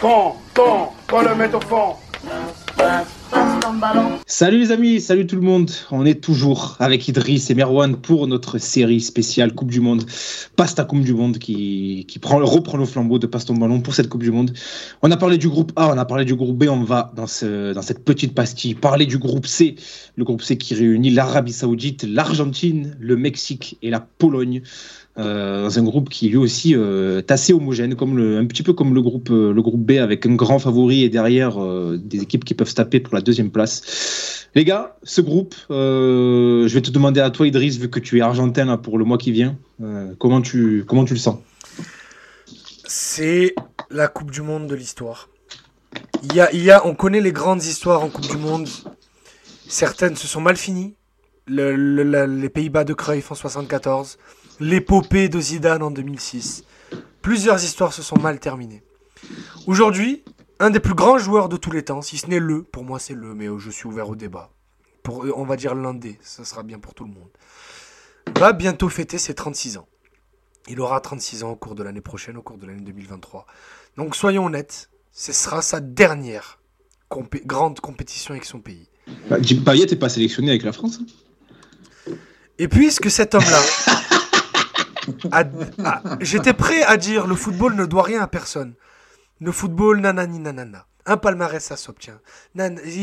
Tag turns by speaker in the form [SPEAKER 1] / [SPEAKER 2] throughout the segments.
[SPEAKER 1] Quand, quand, quand le au fond.
[SPEAKER 2] Salut les amis, salut tout le monde. On est toujours avec Idriss et Merwan pour notre série spéciale Coupe du Monde. Passe ta Coupe du Monde qui, qui prend, reprend le flambeau de Passe ton ballon pour cette Coupe du Monde. On a parlé du groupe A, on a parlé du groupe B. On va dans, dans cette petite pastille parler du groupe C. Le groupe C qui réunit l'Arabie Saoudite, l'Argentine, le Mexique et la Pologne. Euh, dans un groupe qui lui aussi euh, est assez homogène, comme un petit peu comme le groupe, euh, le groupe B, avec un grand favori et derrière des équipes qui peuvent se taper pour la deuxième place. Les gars, ce groupe, je vais te demander à toi, Idriss, vu que tu es argentin pour le mois qui vient, comment, tu, comment tu le sens?
[SPEAKER 3] C'est la Coupe du Monde de l'histoire. Il y a, il y a, on connaît les grandes histoires en Coupe du Monde. Certaines se sont mal finies. les Pays-Bas de Cruyff en 74 l'épopée de Zidane en 2006. Plusieurs histoires se sont mal terminées. Aujourd'hui, un des plus grands joueurs de tous les temps, si ce n'est le, pour moi c'est le, mais je suis ouvert au débat. Pour, on va dire l'un des, ça sera bien pour tout le monde. Va bientôt fêter ses 36 ans. Il aura 36 ans au cours de l'année prochaine, au cours de l'année 2023. Donc soyons honnêtes, ce sera sa dernière grande compétition avec son pays.
[SPEAKER 2] Bah, Payet n'est pas sélectionné avec la France
[SPEAKER 3] hein Et puisque cet homme-là J'étais prêt à dire le football ne doit rien à personne. Le football, nanani nanana. Un palmarès, ça s'obtient.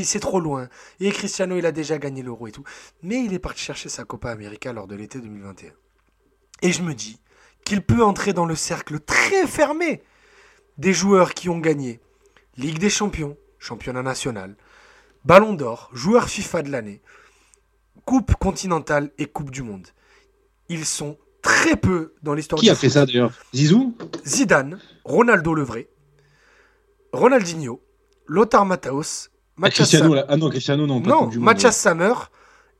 [SPEAKER 3] C'est trop loin. Et Cristiano, il a déjà gagné l'euro et tout. Mais il est parti chercher sa Copa América lors de l'été 2021. Et je me dis qu'il peut entrer dans le cercle très fermé des joueurs qui ont gagné Ligue des Champions, championnat national, Ballon d'Or, joueur FIFA de l'année, Coupe continentale et Coupe du Monde. Ils sont très peu dans l'histoire
[SPEAKER 2] Qui a fait ça d'ailleurs? Zizou?
[SPEAKER 3] Zidane, Ronaldo Levray, Ronaldinho, Lothar Matthäus,
[SPEAKER 2] Mathias Cristiano, ah non, Cristiano non.
[SPEAKER 3] non, Mathias Sammer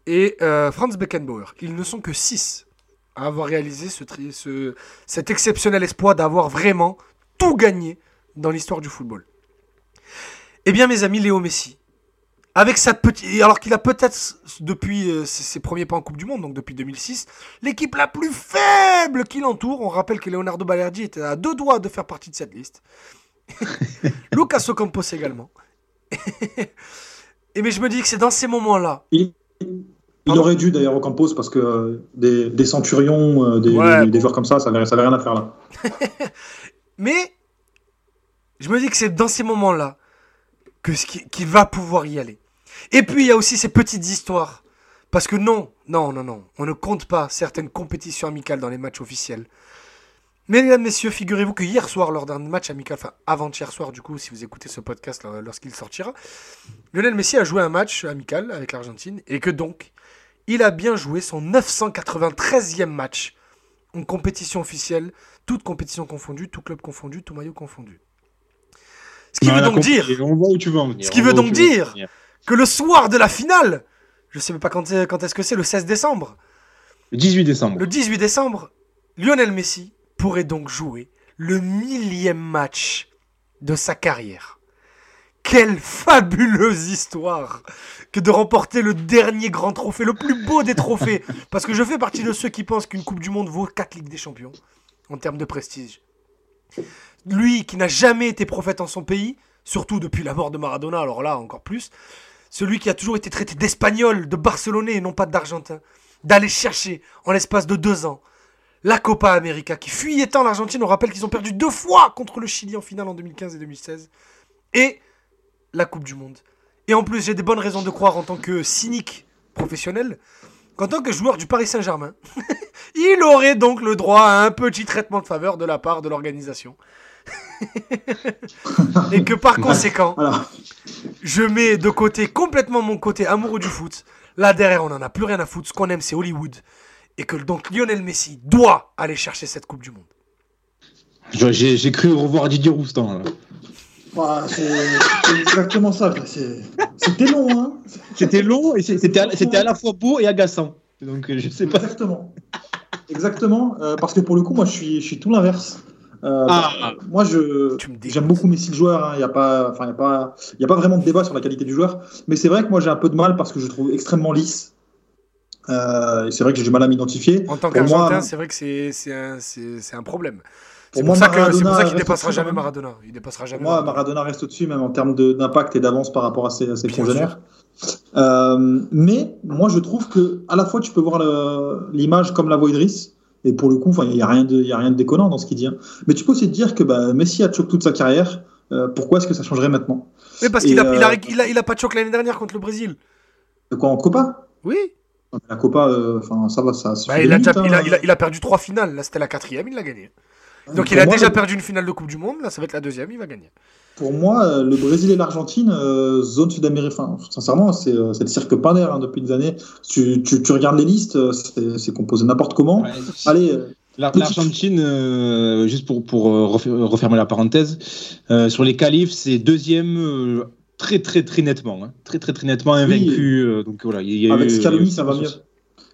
[SPEAKER 3] et euh, Franz Beckenbauer. Ils ne sont que 6 à avoir réalisé ce, ce, cet exceptionnel exploit d'avoir vraiment tout gagné dans l'histoire du football. Eh bien, mes amis, Léo Messi, avec sa petite. Alors qu'il a peut-être, depuis euh, ses, premiers pas en Coupe du Monde, donc depuis 2006, l'équipe la plus faible qui l'entoure. On rappelle que Leonardo Balerdi était à deux doigts de faire partie de cette liste. Lucas Ocampos également. Et mais je me dis que c'est dans ces moments-là.
[SPEAKER 4] Il, aurait dû d'ailleurs Ocampos parce que euh, des, centurions, euh, des, joueurs comme ça, ça n'avait rien à faire là.
[SPEAKER 3] mais je me dis que c'est dans ces moments-là que qu'il va pouvoir y aller. Et puis il y a aussi ces petites histoires. Parce que non, non, non, non, on ne compte pas certaines compétitions amicales dans les matchs officiels. Mesdames, messieurs, figurez-vous que hier soir, lors d'un match amical, enfin avant-hier soir du coup, si vous écoutez ce podcast lorsqu'il sortira, Lionel Messi a joué un match amical avec l'Argentine et que donc, il a bien joué son 993e match en compétition officielle, toute compétition confondue, tout club confondu, tout maillot confondu. Ce qui veut donc dire, ce qui veut donc dire que le soir de la finale, je sais même pas quand, est-ce que c'est, le 16 décembre.
[SPEAKER 2] Le 18 décembre.
[SPEAKER 3] Le 18 décembre, Lionel Messi pourrait donc jouer le millième match de sa carrière. Quelle fabuleuse histoire que de remporter le dernier grand trophée, le plus beau des trophées. Parce que je fais partie de ceux qui pensent qu'une Coupe du Monde vaut 4 Ligues des Champions en termes de prestige. Lui qui n'a jamais été prophète en son pays, surtout depuis la mort de Maradona, alors là encore plus, celui qui a toujours été traité d'espagnol, de barcelonais et non pas d'argentin, d'aller chercher en l'espace de deux ans la Copa América qui fuyait tant l'Argentine. On rappelle qu'ils ont perdu deux fois contre le Chili en finale en 2015 et 2016. Et la Coupe du Monde. Et en plus, j'ai des bonnes raisons de croire en tant que cynique professionnel qu'en tant que joueur du Paris Saint-Germain, il aurait donc le droit à un petit traitement de faveur de la part de l'organisation. et que par conséquent, je mets de côté complètement mon côté amoureux du foot. Là derrière, on n'en a plus rien à foutre. Ce qu'on aime, c'est Hollywood. Et que donc Lionel Messi doit aller chercher cette Coupe du Monde.
[SPEAKER 2] J'ai cru revoir Didier Roustan.
[SPEAKER 4] c'est exactement ça. C'était long. Hein
[SPEAKER 2] c'était long et c'était à, à, la fois beau et agaçant. Donc je sais pas.
[SPEAKER 4] Exactement. Exactement. Euh, parce que pour le coup, moi, je suis, je suis tout l'inverse. Euh, ah. Moi, je j'aime beaucoup Messi le joueur. Il hein. n'y a pas, enfin, il y a pas, il y a pas vraiment de débat sur la qualité du joueur. Mais c'est vrai que moi, j'ai un peu de mal parce que je trouve extrêmement lisse. Euh, c'est vrai que j'ai du mal à m'identifier.
[SPEAKER 3] En tant qu'Argentin, c'est vrai que c'est un, un, problème. C'est pour, ça qu'il dépassera jamais Maradona. Il dépassera jamais.
[SPEAKER 4] Moi, Maradona reste au-dessus, même en termes d'impact et d'avance par rapport à ses, à ses congénères. Euh, mais moi, je trouve que à la fois, tu peux voir l'image comme la voix Idriss. Et pour le coup, il n'y a, rien de, a rien de déconnant dans ce qu'il dit. Hein. Mais tu peux aussi te dire que bah, Messi a choqué toute sa carrière. Euh, pourquoi est-ce que ça changerait maintenant?
[SPEAKER 3] Mais parce qu'il n'a a, euh, il a, il a, pas de choc l'année dernière contre le Brésil.
[SPEAKER 4] De quoi en Copa?
[SPEAKER 3] Oui.
[SPEAKER 4] La Copa, enfin ça va, ça.
[SPEAKER 3] Bah, il, a déjà, hein. il, a, il, a, perdu trois finales. Là, c'était la quatrième, il l'a gagné. Donc il a déjà perdu une finale de Coupe du Monde. Là, ça va être la deuxième, il va gagner.
[SPEAKER 4] Pour moi, euh, le Brésil et l'Argentine, euh, zone sud-américaine, sincèrement, c'est euh, le cirque panaire hein, depuis des années. Tu, tu, tu, regardes les listes, c'est composé n'importe comment. Allez.
[SPEAKER 2] L'Argentine, juste pour, pour refermer la parenthèse, sur les qualifs, c'est deuxième très très très nettement, hein. très très très nettement invaincu. donc voilà,
[SPEAKER 4] il y a Avec Scaloni, ça va mieux.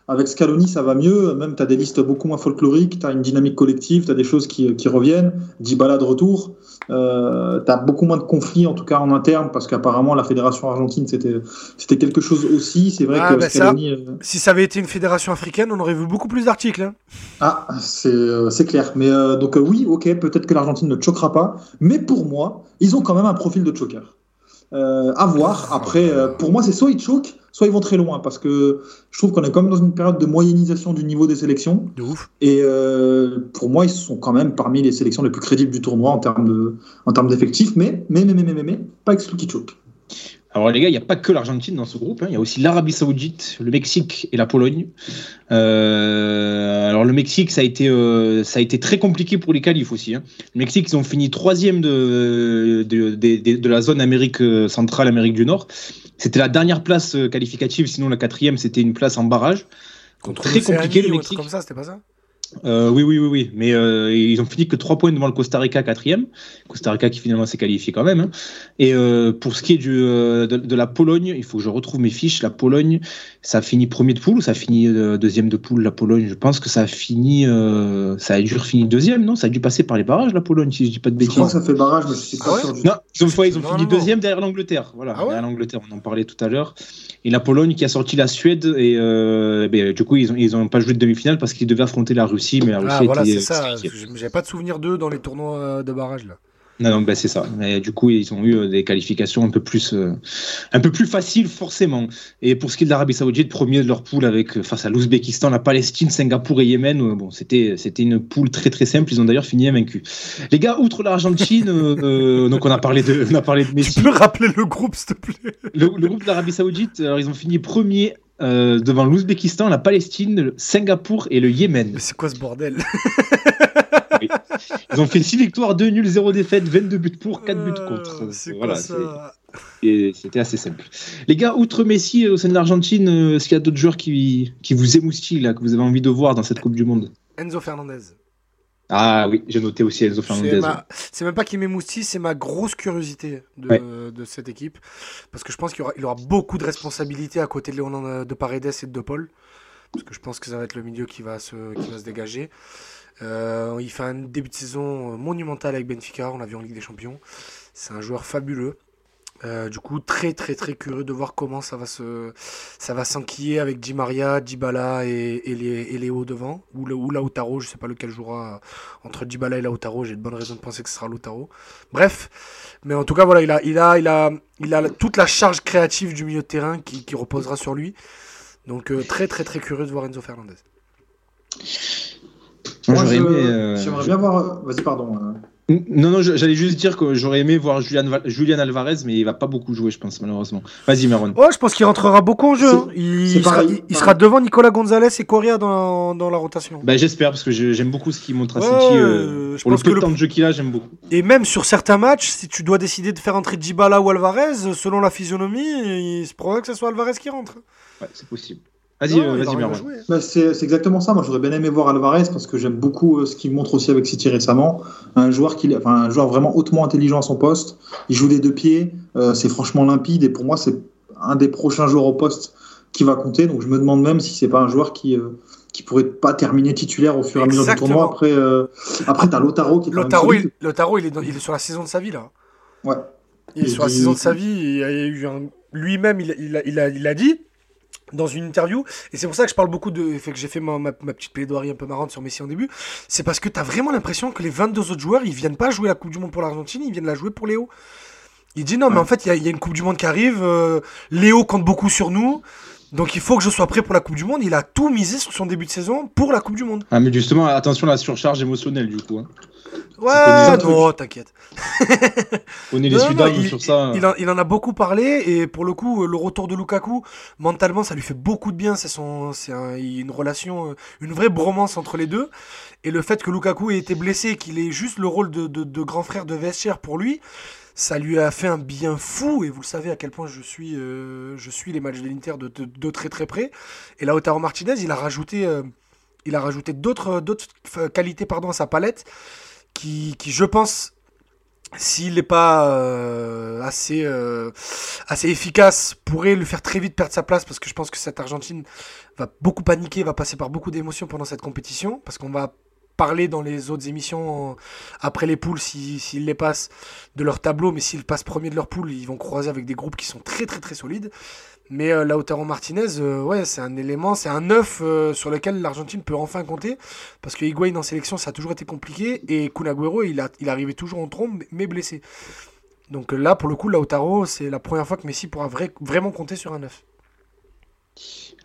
[SPEAKER 4] Avec Scaloni, ça va mieux. Même, tu as des listes beaucoup moins folkloriques, tu as une dynamique collective, tu as des choses qui, qui reviennent. Dybala de retour. Euh, tu as beaucoup moins de conflits, en tout cas en interne, parce qu'apparemment, la fédération argentine, c'était quelque chose aussi. C'est vrai ah, que bah Scaloni.
[SPEAKER 3] Euh, si ça avait été une fédération africaine, on aurait vu beaucoup plus d'articles. Hein.
[SPEAKER 4] Ah, euh, c'est clair. Mais donc, oui, ok, peut-être que l'Argentine ne choquera pas. Mais pour moi, ils ont quand même un profil de choker. à voir. Après, pour moi, c'est soit ils choquent, soit ils vont très loin parce que je trouve qu'on est quand même dans une période de moyennisation du niveau des sélections.
[SPEAKER 3] De ouf.
[SPEAKER 4] Et euh, pour moi, ils sont quand même parmi les sélections les plus crédibles du tournoi en termes de, en termes d'effectifs, mais, mais, mais, mais, mais, mais, pas exclu choke.
[SPEAKER 2] Alors les gars, il n'y a pas que l'Argentine dans ce groupe, hein. il y a aussi l'Arabie Saoudite, le Mexique et la Pologne. Euh, alors le Mexique, ça a, été, euh, ça a été très compliqué pour les qualifs aussi. Hein. Le Mexique, ils ont fini troisième de, de, de, de, la zone Amérique centrale, Amérique du Nord. C'était la dernière place euh, qualificative, sinon la quatrième, c'était une place en barrage.
[SPEAKER 3] Contre très compliqué le Mexique. Comme ça, c'était pas ça?
[SPEAKER 2] Euh, oui, oui, oui, oui. Mais euh, ils ont fini que 3 points devant le Costa Rica, quatrième. Costa Rica qui finalement s'est qualifié quand même. Hein. Et euh, pour ce qui est du, de, de, la Pologne, il faut que je retrouve mes fiches. La Pologne, ça a fini premier de poule ou ça a fini deuxième de poule La Pologne, je pense que ça a fini. ça a dû finir deuxième, non? Ça a dû passer par les barrages, la Pologne, si je dis pas de bêtises. Je
[SPEAKER 4] crois que ça fait barrage, mais je sais pas
[SPEAKER 2] ah Non, ils ont, ils ont fini deuxième derrière l'Angleterre. Voilà, ah derrière l'Angleterre, on en parlait tout à l'heure. Et la Pologne qui a sorti la Suède. Et ben, du coup, ils n'ont ils ont pas joué de demi-finale parce qu'ils devaient affronter la Russie, mais la Russie
[SPEAKER 3] ah, c'est ça. J'avais pas de souvenir d'eux dans les tournois euh, de barrage là.
[SPEAKER 2] Non, non bah, c'est ça. Du coup, ils ont eu euh, des qualifications un peu plus, euh, un peu plus faciles forcément. Et pour ce qui est de l'Arabie Saoudite, premier de leur poule avec face à l'Ouzbékistan, la Palestine, Singapour et Yémen. bon, c'était, c'était une poule très très simple. Ils ont d'ailleurs fini invaincus. Les gars, outre l'Argentine, donc on a parlé de, on a parlé de Messi.
[SPEAKER 3] Tu peux rappeler le groupe, s'il te plaît?
[SPEAKER 2] Le, groupe de l'Arabie Saoudite, alors ils ont fini premier euh, devant l'Ouzbékistan, la Palestine, le Singapour et le Yémen.
[SPEAKER 3] Mais c'est quoi ce bordel?
[SPEAKER 2] Ils ont fait 6 victoires, 2 nuls, 0 défaites, 22 buts pour, 4 buts contre.
[SPEAKER 3] Euh, c'est voilà, ça?
[SPEAKER 2] et c'était assez simple. Les gars, outre Messi au sein de l'Argentine, euh, est-ce qu'il y a d'autres joueurs qui, qui vous émoustillent, là, que vous avez envie de voir dans cette Coupe du Monde?
[SPEAKER 3] Enzo Fernandez.
[SPEAKER 2] Ah oui, j'ai noté aussi Enzo Fernandez.
[SPEAKER 3] C'est même pas qu'il m'émoustille, c'est ma grosse curiosité de, cette équipe. Parce que je pense qu'il aura, beaucoup de responsabilités à côté de Léon de Paredes et de De Paul. Parce que je pense que ça va être le milieu qui va se, qui va se dégager. Euh, il fait un début de saison monumental avec Benfica, on l'a vu en Ligue des Champions. C'est un joueur fabuleux. Euh, du coup, très très très curieux de voir comment ça va se, ça va s'enquiller avec Di Maria, Dybala et, et, et Léo devant, ou, le, ou Lautaro, je sais pas lequel jouera entre Dybala et Lautaro. J'ai de bonnes raisons de penser que ce sera Lautaro. Bref, mais en tout cas voilà, il a, il a, il a, il a toute la charge créative du milieu de terrain qui, qui reposera sur lui. Donc euh, très très très curieux de voir Enzo Fernandez.
[SPEAKER 4] Moi, euh, j'aimerais bien voir. Vas-y, pardon.
[SPEAKER 2] Non, non, j'allais juste dire que j'aurais aimé voir Julian, Alvarez, mais il va pas beaucoup jouer, je pense, malheureusement. Vas-y, Meron.
[SPEAKER 3] Oh, je pense qu'il rentrera beaucoup en jeu. Hein. Il, sera, devant Nicolas Gonzalez et Correa dans, la rotation.
[SPEAKER 2] Bah, j'espère, parce que j'aime beaucoup ce qu'il montre à City. Euh, pour le peu de temps de jeu qu'il a, j'aime beaucoup.
[SPEAKER 3] Et même sur certains matchs, si tu dois décider de faire entrer Dybala ou Alvarez, selon la physionomie, il se pourrait que ce soit Alvarez qui rentre.
[SPEAKER 2] Ouais, c'est possible. Vas-y, euh, vas-y,
[SPEAKER 4] bah, c'est exactement ça. Moi, j'aurais bien aimé voir Alvarez parce que j'aime beaucoup euh, ce qu'il montre aussi avec City récemment. Un joueur, qui, enfin, un joueur vraiment hautement intelligent à son poste. Il joue des deux pieds. Euh, c'est franchement limpide. Et pour moi, c'est un des prochains joueurs au poste qui va compter. Donc, je me demande même si c'est pas un joueur qui, qui pourrait pas terminer titulaire au fur et à mesure du tournoi. Après, après tu as Lotaro qui est
[SPEAKER 3] Lotaro, il, Lotaro il, est il est sur la saison de sa vie, là.
[SPEAKER 4] Ouais.
[SPEAKER 3] Il est sur la saison de sa vie. Il a eu lui-même, il, il, a, il a dit dans une interview, et c'est pour ça que je parle beaucoup de. Fait que j'ai fait ma, petite plaidoirie un peu marrante sur Messi en début. C'est parce que tu as vraiment l'impression que les 22 autres joueurs, ils viennent pas jouer la Coupe du Monde pour l'Argentine, ils viennent la jouer pour Léo. Il dit non, mais en fait, il y, a une Coupe du Monde qui arrive. Euh, Léo compte beaucoup sur nous. Donc il faut que je sois prêt pour la Coupe du Monde. Il a tout misé sur son début de saison pour la Coupe du Monde.
[SPEAKER 2] Ah, mais justement, attention à la surcharge émotionnelle du coup. Hein.
[SPEAKER 3] Ouais, non, t'inquiète.
[SPEAKER 2] On est les il, sur ça.
[SPEAKER 3] Il en, a beaucoup parlé et pour le coup, le retour de Lukaku, mentalement, ça lui fait beaucoup de bien. C'est son, c'est une relation, euh, une vraie bromance entre les deux. Et le fait que Lukaku ait été blessé, qu'il ait juste le rôle de, de grand frère de vestiaire pour lui, ça lui a fait un bien fou, et vous le savez à quel point je suis, euh, je suis les matchs de l'Inter de, très très près. Et là, Otaro Martinez, il a rajouté, euh, il a rajouté d'autres, d'autres qualités pardon, à sa palette, qui, qui je pense, s'il n'est pas euh, assez, assez efficace, pourrait le faire très vite perdre sa place, parce que je pense que cette Argentine va beaucoup paniquer, va passer par beaucoup d'émotions pendant cette compétition, parce qu'on va parler dans les autres émissions après les poules s'ils les passent de leur tableau, mais s'ils passent premier de leur poule, ils vont croiser avec des groupes qui sont très très très solides. Mais euh, Lautaro Martinez, euh, ouais, c'est un élément, c'est un neuf euh, sur lequel l'Argentine peut enfin compter. Parce que Higuain en sélection, ça a toujours été compliqué. Et Kun il, a, il arrivait toujours en trombe, mais blessé. Donc là, pour le coup, Lautaro, c'est la première fois que Messi pourra vraiment compter sur un neuf.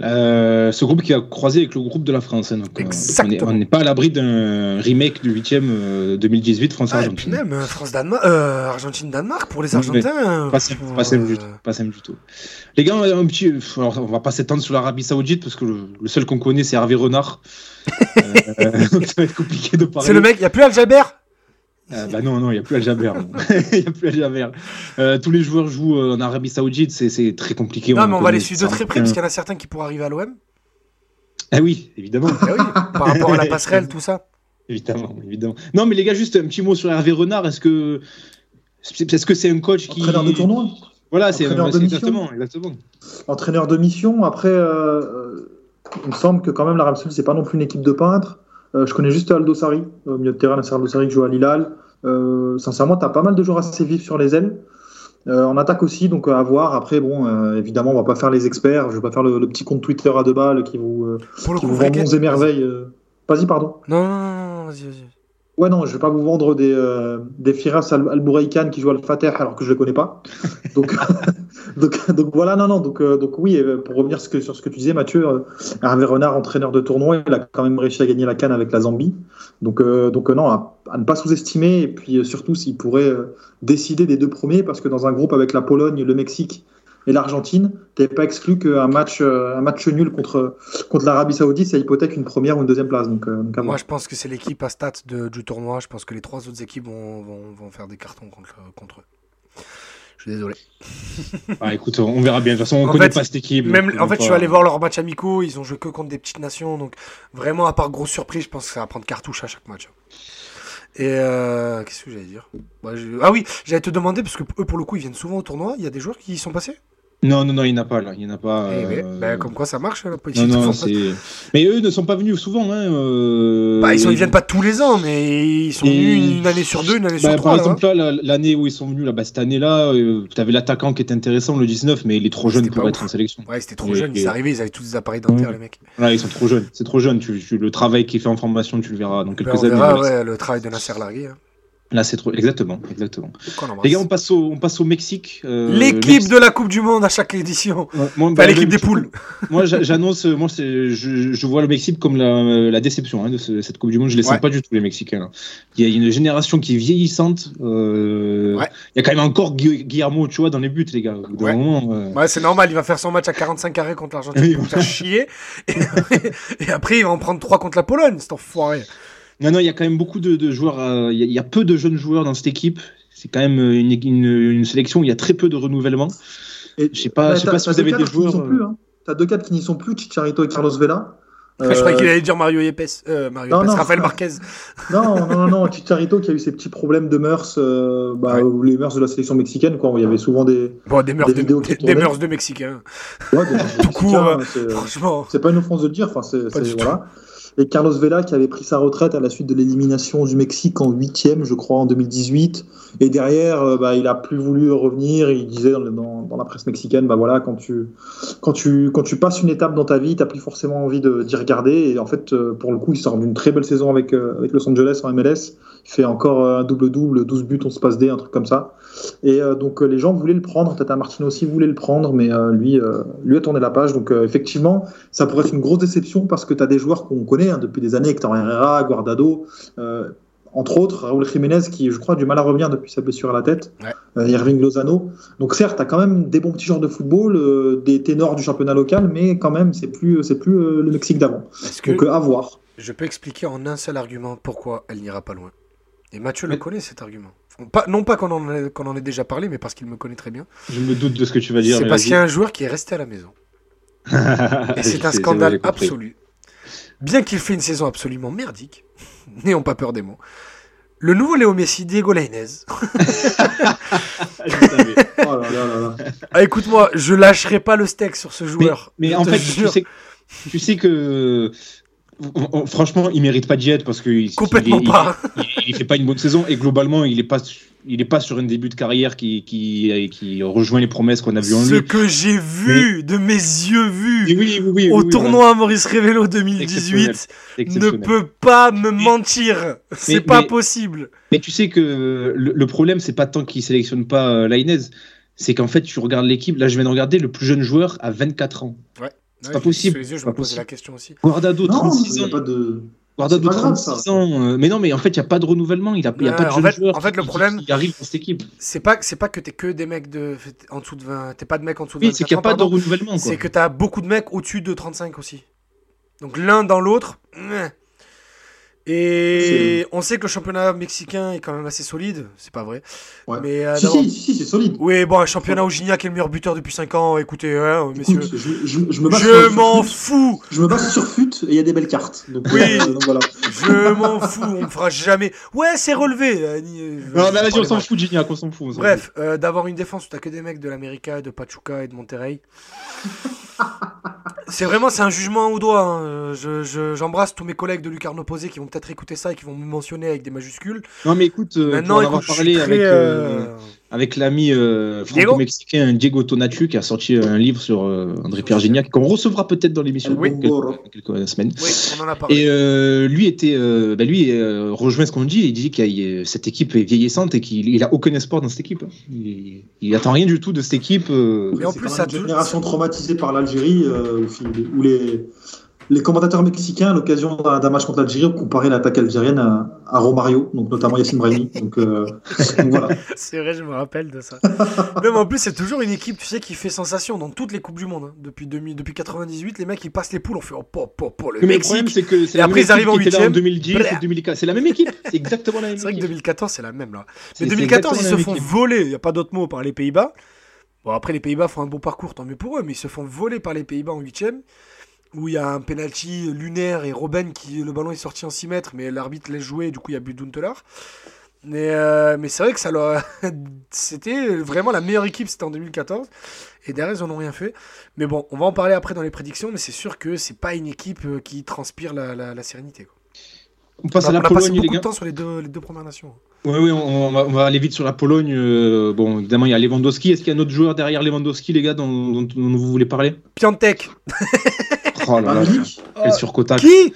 [SPEAKER 2] Euh, ce groupe qui a croisé avec le groupe de la France. Hein, euh, on n'est pas à l'abri d'un remake du 8e 2018 France-Argentine.
[SPEAKER 3] même France Argentine-Danemark pour les Argentins.
[SPEAKER 2] Pas, simple, du tout, pas simple du tout. Les gars, un petit, alors, on va pas s'étendre sur l'Arabie Saoudite parce que le, seul qu'on connaît c'est Hervé Renard. euh, ça va être compliqué de parler.
[SPEAKER 3] C'est le mec, il n'y a plus Al-Jaber
[SPEAKER 2] euh, bah non, non, il n'y a plus Al-Jaber. Il n'y a plus Al-Jaber. Euh, tous les joueurs jouent euh, en Arabie Saoudite, c'est très compliqué.
[SPEAKER 3] Non, mais on va les suivre de très près, parce qu'il y en a certains qui pourraient arriver à l'OM.
[SPEAKER 2] Ah oui, évidemment.
[SPEAKER 3] Ah oui, par rapport à la passerelle, tout ça.
[SPEAKER 2] Évidemment, évidemment. Non, mais les gars, juste un petit mot sur Hervé Renard. Est-ce que est-ce que c'est un coach qui
[SPEAKER 4] entraîneur de tournoi
[SPEAKER 2] Voilà, c'est exactement, exactement.
[SPEAKER 4] Entraîneur de mission. Après, il me semble que quand même l'Arabie Saoudite c'est pas non plus une équipe de peintres. Euh, je connais juste Aldo Sari, au milieu de terrain, c'est Aldo Sari qui joue à Lilal. Euh, sincèrement, tu as pas mal de joueurs assez vifs sur les ailes. Euh, en attaque aussi, donc à voir. Après, bon, évidemment, on va pas faire les experts. Je vais pas faire le, petit compte Twitter à deux balles qui vous, qui vous vend bons et merveilles. Vas-y, pardon.
[SPEAKER 3] Non, non, non, vas-y, vas-y.
[SPEAKER 4] Ouais, non, je vais pas vous vendre des, euh, des Firas Al, qui joue Al Fateh alors que je le connais pas. Donc, donc, donc, voilà, non, non. Donc, euh, donc oui, euh, pour revenir sur ce que tu disais, Mathieu, euh, Hervé Renard, entraîneur de tournoi, il a quand même réussi à gagner la canne avec la Zambie. Donc, donc non, à, à, ne pas sous-estimer. Et puis surtout, s'il pourrait décider des deux premiers, parce que dans un groupe avec la Pologne, le Mexique et l'Argentine, tu pas exclu qu'un match, euh, un match nul contre, contre l'Arabie Saoudite, ça hypothèque une première ou une deuxième place. Donc, euh,
[SPEAKER 3] Moi, je pense que c'est l'équipe à stats du tournoi. Je pense que les trois autres équipes vont, vont, vont faire des cartons contre, contre eux. Je suis désolé.
[SPEAKER 2] Ah, écoute, on verra bien. De toute façon, on ne connaît pas cette équipe.
[SPEAKER 3] Même, en fait, je suis allé voir leurs matchs amicaux. Ils ont joué que contre des petites nations. Donc, vraiment, à part grosse surprise, je pense que ça va prendre cartouche à chaque match. Et euh, qu'est-ce que j'allais dire? Bah, Ah oui, j'allais te demander, parce que eux, pour le coup, ils viennent souvent au tournoi. Il y a des joueurs qui y sont passés?
[SPEAKER 2] Non, non, non, il n'y en a pas là. Il y en a pas.
[SPEAKER 3] Eh ben, euh, ben, comme quoi ça marche la
[SPEAKER 2] politique. Non, non, mais eux ne sont pas venus souvent. Hein,
[SPEAKER 3] euh, bah, ils, sont, ils viennent pas tous les ans, mais ils sont venus une année sur deux, une année sur bah, trois.
[SPEAKER 2] Par exemple, là, l'année où ils sont venus, là, bah, cette année-là, euh, tu avais l'attaquant qui était intéressant, le 19, mais il est trop jeune pour être en sélection.
[SPEAKER 3] Ouais, c'était trop jeune. Ils sont arrivaient, ils avaient tous des appareils dentaires, les mecs.
[SPEAKER 2] Ouais, ils sont trop jeunes. C'est trop jeune. Tu, le travail qui est fait en formation, tu le verras dans quelques années.
[SPEAKER 3] ouais, le travail de Nasser Largué. Hein.
[SPEAKER 2] Là, c'est trop. Exactement, exactement. Les gars, on passe au, on passe au Mexique.
[SPEAKER 3] Euh, l'équipe de la Coupe du Monde à chaque édition. Bah, l'équipe des poules.
[SPEAKER 2] moi, j'annonce. Moi, je, je, vois le Mexique comme la, la déception hein, de cette Coupe du Monde. Je les sens pas du tout les Mexicains. Il y a une génération qui est vieillissante. Euh, il y a quand même encore Guillermo, tu vois, dans les buts, les gars.
[SPEAKER 3] Ouais, euh, c'est normal. Il va faire son match à 45 carrés contre l'Argentine. il va faire chier. Et, et, après, il va en prendre 3 contre la Pologne. C'est enfoiré.
[SPEAKER 2] Non, non, il y a quand même beaucoup de, joueurs. Euh, il y, a peu de jeunes joueurs dans cette équipe. C'est quand même une, une, sélection où il y a très peu de renouvellement.
[SPEAKER 4] Et je sais pas, bah, sais pas si vous avez des joueurs. Tu as hein. deux cadres qui n'y sont plus, Chicharito et Carlos Vela.
[SPEAKER 3] je croyais qu'il allait dire Mario Yepes, euh, Mario Yepes, Rafael Marquez.
[SPEAKER 4] Non, non, non, non, Chicharito qui a eu ses petits problèmes de mœurs, euh, bah, les mœurs de la sélection mexicaine, quoi, il y avait souvent des,
[SPEAKER 3] bon, des, mœurs, des, de, des, des mœurs de Mexicains.
[SPEAKER 4] Ouais, des mœurs de Mexicains. Franchement. C'est pas une offense de le dire, enfin, c'est, voilà. Et Carlos Vela qui avait pris sa retraite à la suite de l'élimination du Mexique en huitième, je crois, en 2018. Et derrière, euh, bah, il a plus voulu revenir. Il disait dans, dans, la presse mexicaine, bah voilà, quand tu, quand tu, quand tu passes une étape dans ta vie, t'as plus forcément envie d'y regarder. Et en fait, euh, pour le coup, il sort d'une très belle saison avec, euh, avec Los Angeles en MLS. Il fait encore un double-double, 12 buts, on se passe D, un truc comme ça. Et donc les gens voulaient le prendre, Tata Martino aussi voulait le prendre, mais lui, lui a tourné la page. Donc effectivement, ça pourrait être une grosse déception parce que tu as des joueurs qu'on connaît hein, depuis des années, Hector Herrera, Guardado, euh, entre autres, Raúl Jiménez qui, je crois, a du mal à revenir depuis sa blessure à la tête, euh, Irving Lozano. Donc certes, tu as quand même des bons petits joueurs de football, euh, des ténors du championnat local, mais quand même, c'est plus, c'est plus le Mexique d'avant. Donc à voir.
[SPEAKER 3] Je peux expliquer en un seul argument pourquoi elle n'ira pas loin? Et Mathieu le connaît cet argument. Pas, non pas qu'on en, ait, en ait déjà parlé, mais parce qu'il me connaît très bien.
[SPEAKER 2] Je me doute de ce que tu vas dire.
[SPEAKER 3] C'est parce qu'il y a un joueur qui est resté à la maison. Et c'est un scandale absolu. Bien qu'il fait une saison absolument merdique, n'ayons pas peur des mots. Le nouveau Léo Messi, Diego Lainez. oh ah, écoute-moi, je lâcherai pas le steak sur ce joueur.
[SPEAKER 2] Mais, en fait, tu sais, tu sais, que franchement, il mérite pas d'y être parce que
[SPEAKER 3] complètement pas.
[SPEAKER 2] Il, fait pas une bonne saison et globalement, il est pas il n'est pas sur un début de carrière qui, qui, qui rejoint les promesses qu'on a vues en lui.
[SPEAKER 3] Ce que j'ai vu, de mes yeux vus, au tournoi Maurice Révélo 2018, ne peut pas me mentir. C'est pas possible.
[SPEAKER 2] Mais tu sais que le, problème, c'est pas tant qu'il sélectionne pas euh, Lainez, c'est qu'en fait, tu regardes l'équipe. Là, je viens de regarder le plus jeune joueur à 24 ans.
[SPEAKER 3] Ouais.
[SPEAKER 2] C'est pas possible.
[SPEAKER 3] Les yeux, je me posais la question aussi.
[SPEAKER 2] Guardado, 36 ans. Pas de... Guardado 36 ans. Euh, mais non, mais en fait, il n'y a pas de renouvellement. Il n'y a, y a pas de
[SPEAKER 3] jeunes
[SPEAKER 2] en fait, joueurs
[SPEAKER 3] en fait, le problème,
[SPEAKER 2] qui arrivent dans cette équipe.
[SPEAKER 3] C'est pas, c'est pas que t'es que des mecs de, en dessous de 20. T'es pas de mecs en dessous de
[SPEAKER 2] oui, c'est qu'il n'y a pas de renouvellement.
[SPEAKER 3] C'est que t'as beaucoup de mecs au-dessus de 35 aussi. Donc l'un dans l'autre. Et on sait que le championnat mexicain est quand même assez solide, c'est pas vrai.
[SPEAKER 4] Mais, euh, si, si, si, c'est solide.
[SPEAKER 3] Oui, bon, un championnat où Gignac est le meilleur buteur depuis 5 ans, écoutez, hein, messieurs.
[SPEAKER 4] je, me
[SPEAKER 3] je m'en fous.
[SPEAKER 4] Je me base sur FUT et il y a des belles cartes. Donc,
[SPEAKER 3] oui, euh, voilà. je m'en fous, on me fera jamais. Ouais, c'est relevé. Euh,
[SPEAKER 2] non, mais vas-y, on s'en fout, Gignac, on s'en fout.
[SPEAKER 3] Bref, d'avoir une défense où t'as que des mecs de l'América, de Pachuca et de Monterrey. C'est vraiment c'est un jugement au doigt. Hein. J'embrasse tous mes collègues de Lucarno Posé qui vont peut-être écouter ça et qui vont me mentionner avec des majuscules.
[SPEAKER 2] Non mais écoute, euh, Maintenant, va parler avec, euh, euh, avec l'ami franco-mexicain Diego Tonatu qui a sorti un livre sur André Pierre Gignac qu'on recevra peut-être dans l'émission
[SPEAKER 3] oui.
[SPEAKER 2] quelques, semaines.
[SPEAKER 3] Oui, on en a parlé.
[SPEAKER 2] Et lui était, bah, lui rejoint ce qu'on dit. Il dit que cette équipe est vieillissante et qu'il a aucun espoir dans cette équipe. Il, il attend rien du tout de cette équipe.
[SPEAKER 4] Mais en plus, ça une génération traumatisée par l'Algérie où les les commentateurs mexicains, à l'occasion d'un match contre l'Algérie, ont comparé l'attaque algérienne à, Romario, donc notamment Yassine Brahimi. Donc, euh, voilà.
[SPEAKER 3] C'est vrai, je me rappelle de ça. Même en plus, c'est toujours une équipe, tu sais, qui fait sensation dans toutes les coupes du monde. Hein. Depuis, depuis 98, les mecs ils passent les poules, on fait oh, po, po, po, le
[SPEAKER 2] Mexique. c'est que c'est après ils arrivent en huitième. 2010 et 2014, c'est la même équipe. C'est exactement la même.
[SPEAKER 3] C'est vrai que 2014 c'est la même là. Mais 2014 ils se font voler. Il y a pas d'autre mot par les Pays-Bas. Bon après les Pays-Bas font un bon parcours, tant mieux pour eux, mais ils se font voler par les Pays-Bas en huitième où il y a un penalty lunaire et Robben qui le ballon est sorti en 6 mètres mais l'arbitre laisse jouer du coup il y a but d'Unteler mais, euh, mais c'est vrai que ça c'était vraiment la meilleure équipe c'était en 2014 et derrière ils n'en ont rien fait mais bon on va en parler après dans les prédictions mais c'est sûr que c'est pas une équipe euh, qui transpire la, sérénité
[SPEAKER 2] On passe à la Pologne,
[SPEAKER 3] beaucoup de temps sur les deux, les deux premières nations.
[SPEAKER 2] Oui, oui, on va, aller vite sur la Pologne. Euh, bon, évidemment, il y a Lewandowski. Est-ce qu'il y a un autre joueur derrière Lewandowski, les gars, dont, dont vous voulez parler?
[SPEAKER 3] Piantek
[SPEAKER 2] Oh là là, quel surcotage.
[SPEAKER 3] Qui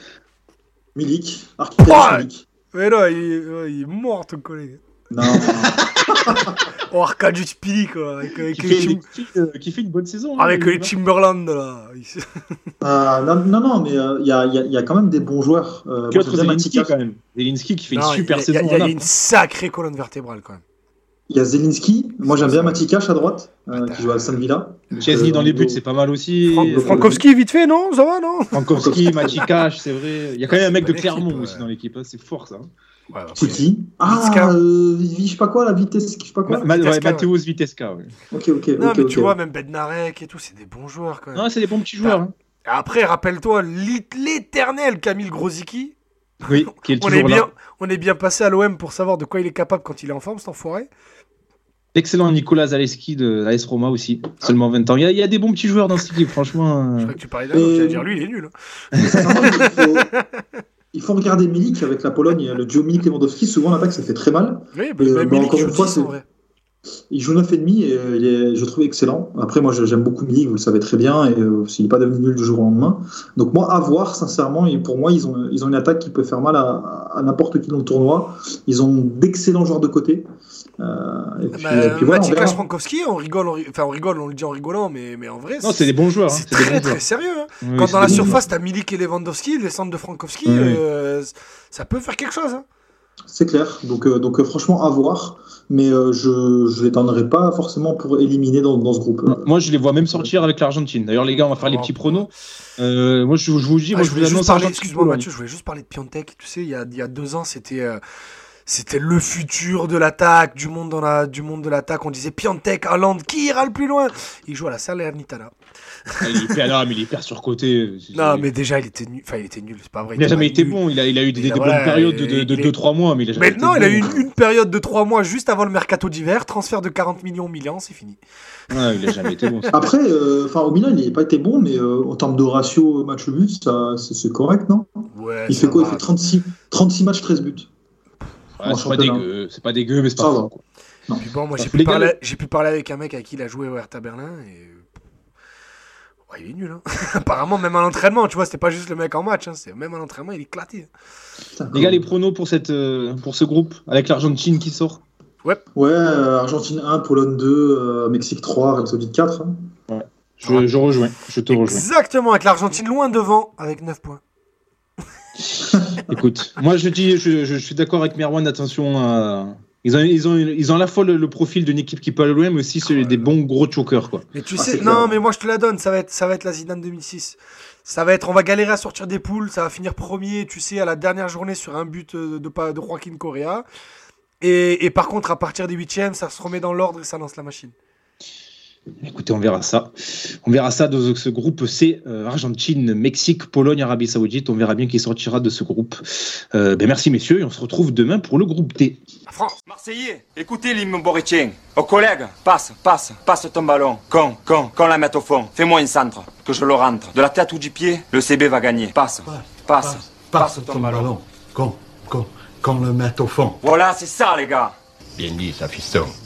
[SPEAKER 4] Milik.
[SPEAKER 3] Milik. Mais non, il, est mort ton collègue.
[SPEAKER 4] Non.
[SPEAKER 3] oh, Arkadiusz Pili, quoi. Avec,
[SPEAKER 2] qui, fait, euh, qui, fait, une bonne saison.
[SPEAKER 3] Hein, avec les Timberland, là.
[SPEAKER 4] euh, non, non, non, mais il euh, y, a, y, a, quand même des bons joueurs.
[SPEAKER 2] Euh, Piotr Zelinski, quand même. Zelinski qui fait une super saison.
[SPEAKER 3] Il y, a une sacrée colonne vertébrale, quand même.
[SPEAKER 4] Il y a Zelinski. Moi, j'aime bien Matikash à droite, euh, qui joue à San Villa.
[SPEAKER 2] Chesney euh, dans les buts, c'est pas mal aussi.
[SPEAKER 3] Frankowski, vite fait, non Ça va, non
[SPEAKER 2] Frankowski, Matikash, c'est vrai. Il y a quand même un mec de Clermont aussi dans l'équipe. Hein. C'est fort, ça.
[SPEAKER 4] Ouais, c'est qui Ah, euh, je sais pas quoi, la vitesse, je sais pas quoi.
[SPEAKER 2] Ma Mathéus Vitesca, ouais.
[SPEAKER 4] Ok, ok.
[SPEAKER 3] Non, mais tu vois, même Bednarek et tout, c'est des bons joueurs quand même.
[SPEAKER 2] Non, c'est des bons petits joueurs. Hein.
[SPEAKER 3] Après, rappelle-toi l'éternel Camille Grosicki.
[SPEAKER 2] Oui, qui est
[SPEAKER 3] on
[SPEAKER 2] toujours
[SPEAKER 3] est bien, On est bien passé à l'OM pour savoir de quoi il est capable quand il est en forme, cet enfoiré.
[SPEAKER 2] Excellent Nicolas Zaleski de l'AS Roma aussi, seulement 20 ans. Il y, a, des bons petits joueurs dans cette équipe, franchement.
[SPEAKER 3] Je crois que tu parlais d'un tu vas dire lui, il est nul. Hein.
[SPEAKER 4] il, faut, regarder Milik avec la Pologne, le duo Milik Lewandowski. Souvent, l'attaque, ça fait très mal.
[SPEAKER 3] Oui, mais, encore une fois, c'est vrai.
[SPEAKER 4] Il joue 9,5 et euh, il est, je trouve excellent. Après, moi, j'aime beaucoup Milik, vous le savez très bien, et euh, s'il n'est pas devenu nul du jour au lendemain. Donc, moi, à voir, sincèrement, et pour moi, ils ont, ils ont une attaque qui peut faire mal à, n'importe qui dans le tournoi. Ils ont d'excellents joueurs de côté.
[SPEAKER 3] Euh, et puis, bah, puis voilà, Frankowski, on rigole, on, enfin, on rigole, on le dit en rigolant, mais, mais en vrai.
[SPEAKER 2] Non, c'est des bons joueurs.
[SPEAKER 3] C'est hein, très, très sérieux. Hein. Quand dans la surface, tu as Milik et Lewandowski, les centres de Frankowski, euh, ça peut faire quelque chose. Hein.
[SPEAKER 4] C'est clair. Donc, donc franchement, à voir mais euh, je ne les tendrai pas forcément pour éliminer dans, dans ce groupe.
[SPEAKER 2] Moi, je les vois même sortir avec l'Argentine. D'ailleurs, les gars, on va faire les petits pronos. Euh, moi, je, vous dis, ah, moi, je,
[SPEAKER 3] voulais juste Excuse-moi, Mathieu, je voulais juste parler de Piontek. Tu sais, il y a, il y a deux ans, c'était. Euh, c'était le futur de l'attaque, du monde dans la, du monde de l'attaque. On disait Piontek, Haaland, qui ira le plus loin? Il joue à la Salernitana.
[SPEAKER 2] Ah, il est hyper, mais il est hyper surcoté.
[SPEAKER 3] Non, mais déjà, il était nul. Enfin, il était nul, c'est pas vrai.
[SPEAKER 2] Il, n'a jamais été bon. Il a, il a eu des, bonnes périodes de 2-3 mois, mais il a jamais
[SPEAKER 3] mais non, il a eu une, période de 3 mois juste avant le mercato d'hiver. Transfert de 40 millions au Milan, c'est fini.
[SPEAKER 2] Ouais, il a jamais été bon.
[SPEAKER 4] Après, euh, au Milan, il n'a pas été bon, mais euh, en termes de ratio match-but, c'est correct, non?
[SPEAKER 3] Ouais,
[SPEAKER 4] Il fait quoi? Il fait 36, 36 matchs, 13 buts.
[SPEAKER 2] c'est pas dégueu, c'est pas dégueu, mais c'est pas
[SPEAKER 3] fort. bon, moi, j'ai pu, parler, pu parler avec un mec avec qui il a joué au Hertha Berlin et il est nul. Hein. Apparemment, même à l'entraînement, tu vois, c'était pas juste le mec en match. Hein, c'est même à l'entraînement, il est éclaté.
[SPEAKER 2] Les gars, les pronos pour, cette, euh, pour ce groupe, avec l'Argentine qui sort
[SPEAKER 3] Ouais.
[SPEAKER 4] Ouais, euh, Argentine 1, Pologne 2, euh, Mexique 3, Arabie Saoudite 4. Hein.
[SPEAKER 2] Ouais. Je, je, rejoins, je te rejoins.
[SPEAKER 3] Exactement, avec l'Argentine loin devant, avec 9 points.
[SPEAKER 2] Écoute, moi je dis, je, je suis d'accord avec Merwan, attention à ils ont, ils ont, ils ont à la fois le, profil d'une équipe qui peut aller loin, mais aussi des bons gros chokers. Quoi.
[SPEAKER 3] Mais tu ah, sais, non, mais moi je te la donne, ça va être, ça va être la Zidane 2006. Ça va être, on va galérer à sortir des poules, ça va finir premier, tu sais, à la dernière journée sur un but de, de, de Joaquin Correa. Et, et par contre, à partir des huitièmes, ça se remet dans l'ordre et ça lance la machine.
[SPEAKER 2] Écoutez, on verra ça. On verra ça dans ce groupe C, euh, Argentine, Mexique, Pologne, Arabie Saoudite. On verra bien qui sortira de ce groupe. Euh, ben merci messieurs et on se retrouve demain pour le groupe D.
[SPEAKER 5] France. Marseillais, écoutez l'hymne boritien. Aux collègues, passe, passe, passe ton ballon. Quand, quand, quand la met au fond. Fais-moi une centre, que je le rentre. De la tête ou du pied, le CB va gagner. Passe, passe, passe, ton, ballon.
[SPEAKER 6] Quand, quand, quand le met au fond.
[SPEAKER 5] Voilà, c'est ça les gars.
[SPEAKER 6] Bien dit, ça fiston.